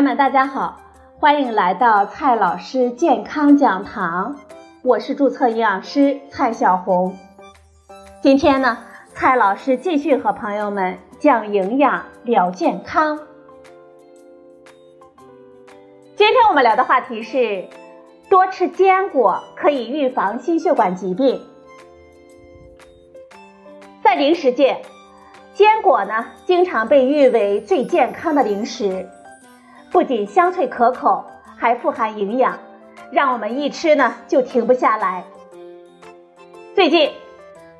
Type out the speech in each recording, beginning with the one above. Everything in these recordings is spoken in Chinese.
友们，大家好，欢迎来到蔡老师健康讲堂，我是注册营养师蔡小红。今天呢，蔡老师继续和朋友们讲营养聊健康。今天我们聊的话题是，多吃坚果可以预防心血管疾病。在零食界，坚果呢经常被誉为最健康的零食。不仅香脆可口，还富含营养，让我们一吃呢就停不下来。最近，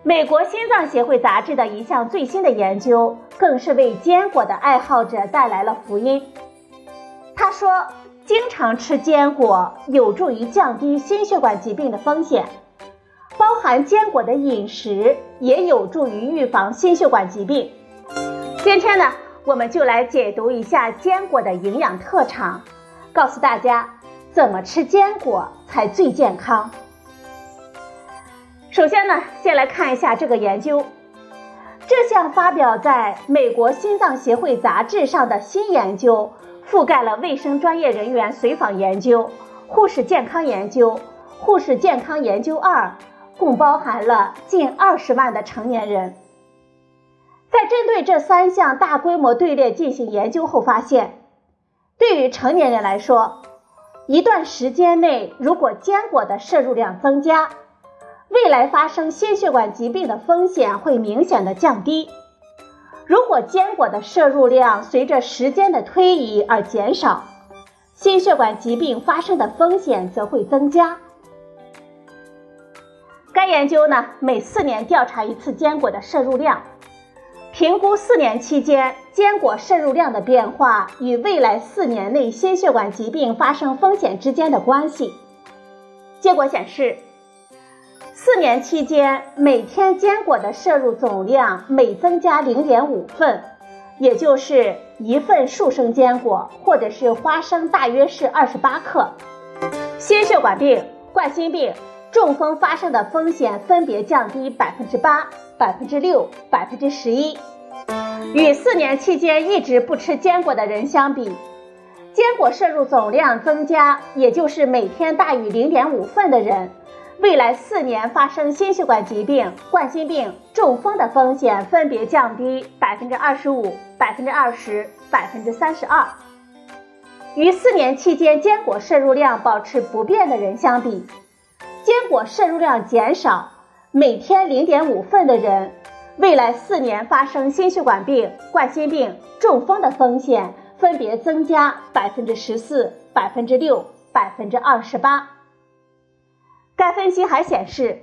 美国心脏协会杂志的一项最新的研究，更是为坚果的爱好者带来了福音。他说，经常吃坚果有助于降低心血管疾病的风险，包含坚果的饮食也有助于预防心血管疾病。今天呢？我们就来解读一下坚果的营养特长，告诉大家怎么吃坚果才最健康。首先呢，先来看一下这个研究。这项发表在美国心脏协会杂志上的新研究，覆盖了卫生专业人员随访研究、护士健康研究、护士健康研究二，共包含了近二十万的成年人。在针对这三项大规模队列进行研究后发现，对于成年人来说，一段时间内如果坚果的摄入量增加，未来发生心血管疾病的风险会明显的降低；如果坚果的摄入量随着时间的推移而减少，心血管疾病发生的风险则会增加。该研究呢，每四年调查一次坚果的摄入量。评估四年期间坚果摄入量的变化与未来四年内心血管疾病发生风险之间的关系。结果显示，四年期间每天坚果的摄入总量每增加零点五份，也就是一份树生坚果或者是花生大约是二十八克，心血管病、冠心病、中风发生的风险分别降低百分之八。百分之六、百分之十一，与四年期间一直不吃坚果的人相比，坚果摄入总量增加，也就是每天大于零点五份的人，未来四年发生心血管疾病、冠心病、中风的风险分别降低百分之二十五、百分之二十、百分之三十二。与四年期间坚果摄入量保持不变的人相比，坚果摄入量减少。每天零点五份的人，未来四年发生心血管病、冠心病、中风的风险分别增加百分之十四、百分之六、百分之二十八。该分析还显示，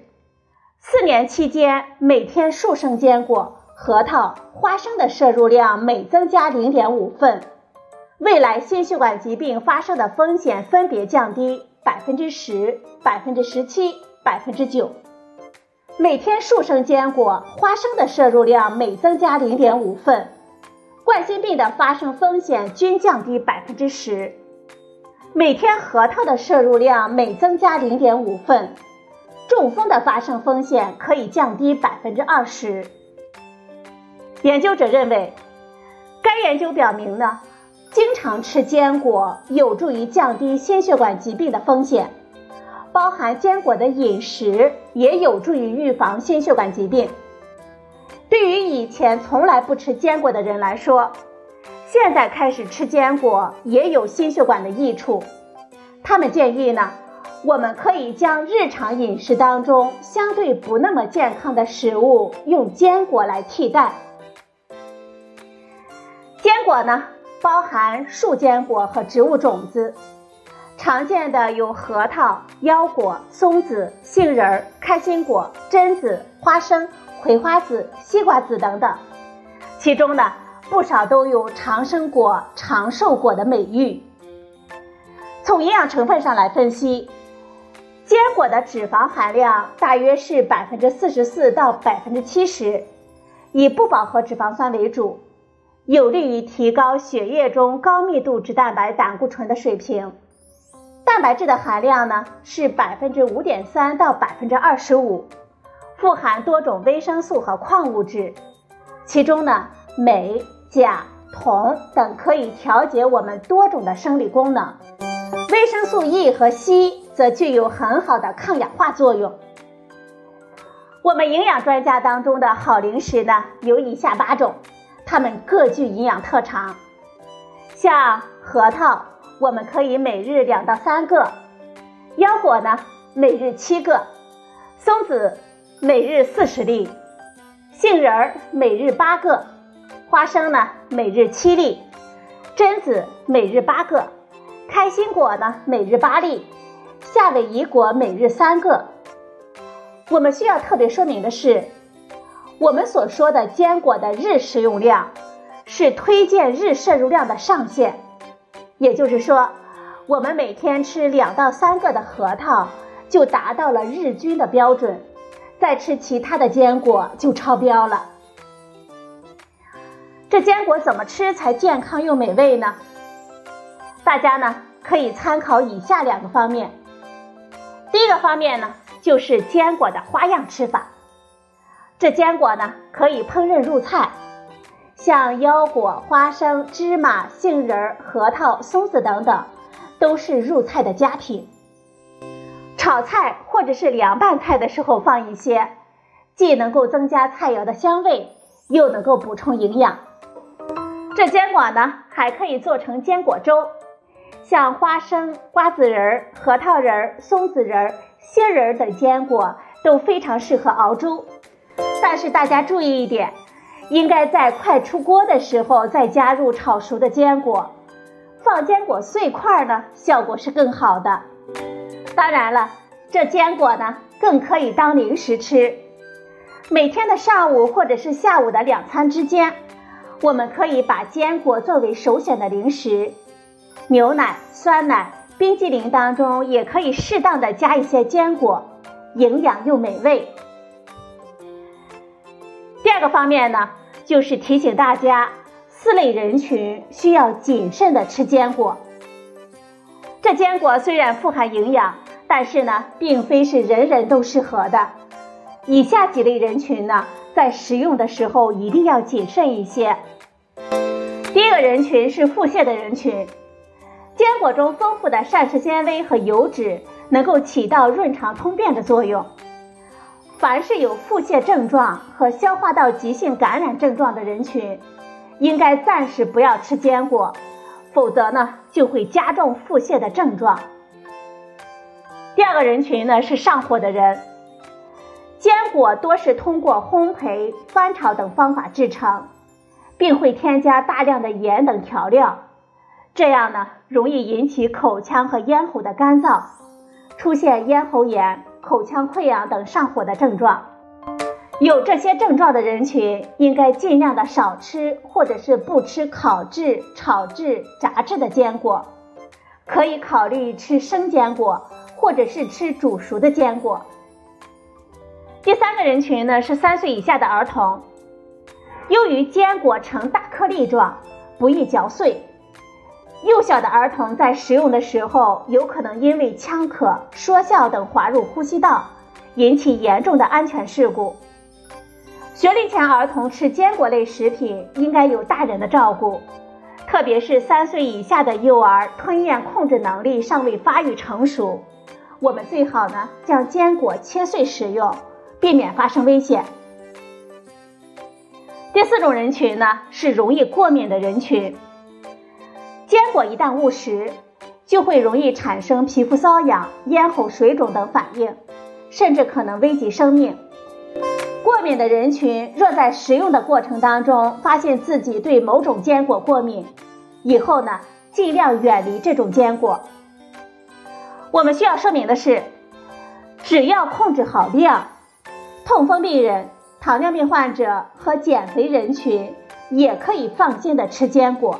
四年期间每天树生坚果、核桃、花生的摄入量每增加零点五份，未来心血管疾病发生的风险分别降低百分之十、百分之十七、百分之九。每天数升坚果、花生的摄入量每增加零点五份，冠心病的发生风险均降低百分之十。每天核桃的摄入量每增加零点五份，中风的发生风险可以降低百分之二十。研究者认为，该研究表明呢，经常吃坚果有助于降低心血管疾病的风险。包含坚果的饮食也有助于预防心血管疾病。对于以前从来不吃坚果的人来说，现在开始吃坚果也有心血管的益处。他们建议呢，我们可以将日常饮食当中相对不那么健康的食物用坚果来替代。坚果呢，包含树坚果和植物种子。常见的有核桃、腰果、松子、杏仁、开心果、榛子、花生、葵花籽、西瓜籽等等，其中呢不少都有长生果、长寿果的美誉。从营养成分上来分析，坚果的脂肪含量大约是百分之四十四到百分之七十，以不饱和脂肪酸为主，有利于提高血液中高密度脂蛋白胆固醇的水平。蛋白质的含量呢是百分之五点三到百分之二十五，富含多种维生素和矿物质，其中呢镁、钾、铜等可以调节我们多种的生理功能。维生素 E 和硒则具有很好的抗氧化作用。我们营养专家当中的好零食呢，有以下八种，它们各具营养特长。像核桃，我们可以每日两到三个；腰果呢，每日七个；松子每日四十粒；杏仁儿每日八个；花生呢，每日七粒；榛子每日八个；开心果呢，每日八粒；夏威夷果每日三个。我们需要特别说明的是，我们所说的坚果的日食用量是推荐日摄入量的上限，也就是说，我们每天吃两到三个的核桃就达到了日均的标准，再吃其他的坚果就超标了。这坚果怎么吃才健康又美味呢？大家呢可以参考以下两个方面。第一个方面呢。就是坚果的花样吃法。这坚果呢，可以烹饪入菜，像腰果、花生、芝麻、杏仁、核桃、松子等等，都是入菜的佳品。炒菜或者是凉拌菜的时候放一些，既能够增加菜肴的香味，又能够补充营养。这坚果呢，还可以做成坚果粥，像花生、瓜子仁、核桃仁、松子仁。杏仁等坚果都非常适合熬粥，但是大家注意一点，应该在快出锅的时候再加入炒熟的坚果，放坚果碎块呢，效果是更好的。当然了，这坚果呢更可以当零食吃，每天的上午或者是下午的两餐之间，我们可以把坚果作为首选的零食，牛奶、酸奶。冰激凌当中也可以适当的加一些坚果，营养又美味。第二个方面呢，就是提醒大家，四类人群需要谨慎的吃坚果。这坚果虽然富含营养，但是呢，并非是人人都适合的。以下几类人群呢，在食用的时候一定要谨慎一些。第一个人群是腹泻的人群。坚果中丰富的膳食纤维和油脂能够起到润肠通便的作用。凡是有腹泻症状和消化道急性感染症状的人群，应该暂时不要吃坚果，否则呢就会加重腹泻的症状。第二个人群呢是上火的人，坚果多是通过烘焙、翻炒等方法制成，并会添加大量的盐等调料。这样呢，容易引起口腔和咽喉的干燥，出现咽喉炎、口腔溃疡等上火的症状。有这些症状的人群，应该尽量的少吃或者是不吃烤制、炒制、炸制的坚果，可以考虑吃生坚果或者是吃煮熟的坚果。第三个人群呢是三岁以下的儿童，由于坚果呈大颗粒状，不易嚼碎。幼小的儿童在食用的时候，有可能因为呛咳、说笑等滑入呼吸道，引起严重的安全事故。学龄前儿童吃坚果类食品应该有大人的照顾，特别是三岁以下的幼儿，吞咽控制能力尚未发育成熟，我们最好呢将坚果切碎食用，避免发生危险。第四种人群呢是容易过敏的人群。坚果一旦误食，就会容易产生皮肤瘙痒、咽喉水肿等反应，甚至可能危及生命。过敏的人群若在食用的过程当中发现自己对某种坚果过敏，以后呢，尽量远离这种坚果。我们需要说明的是，只要控制好量，痛风病人、糖尿病患者和减肥人群也可以放心的吃坚果。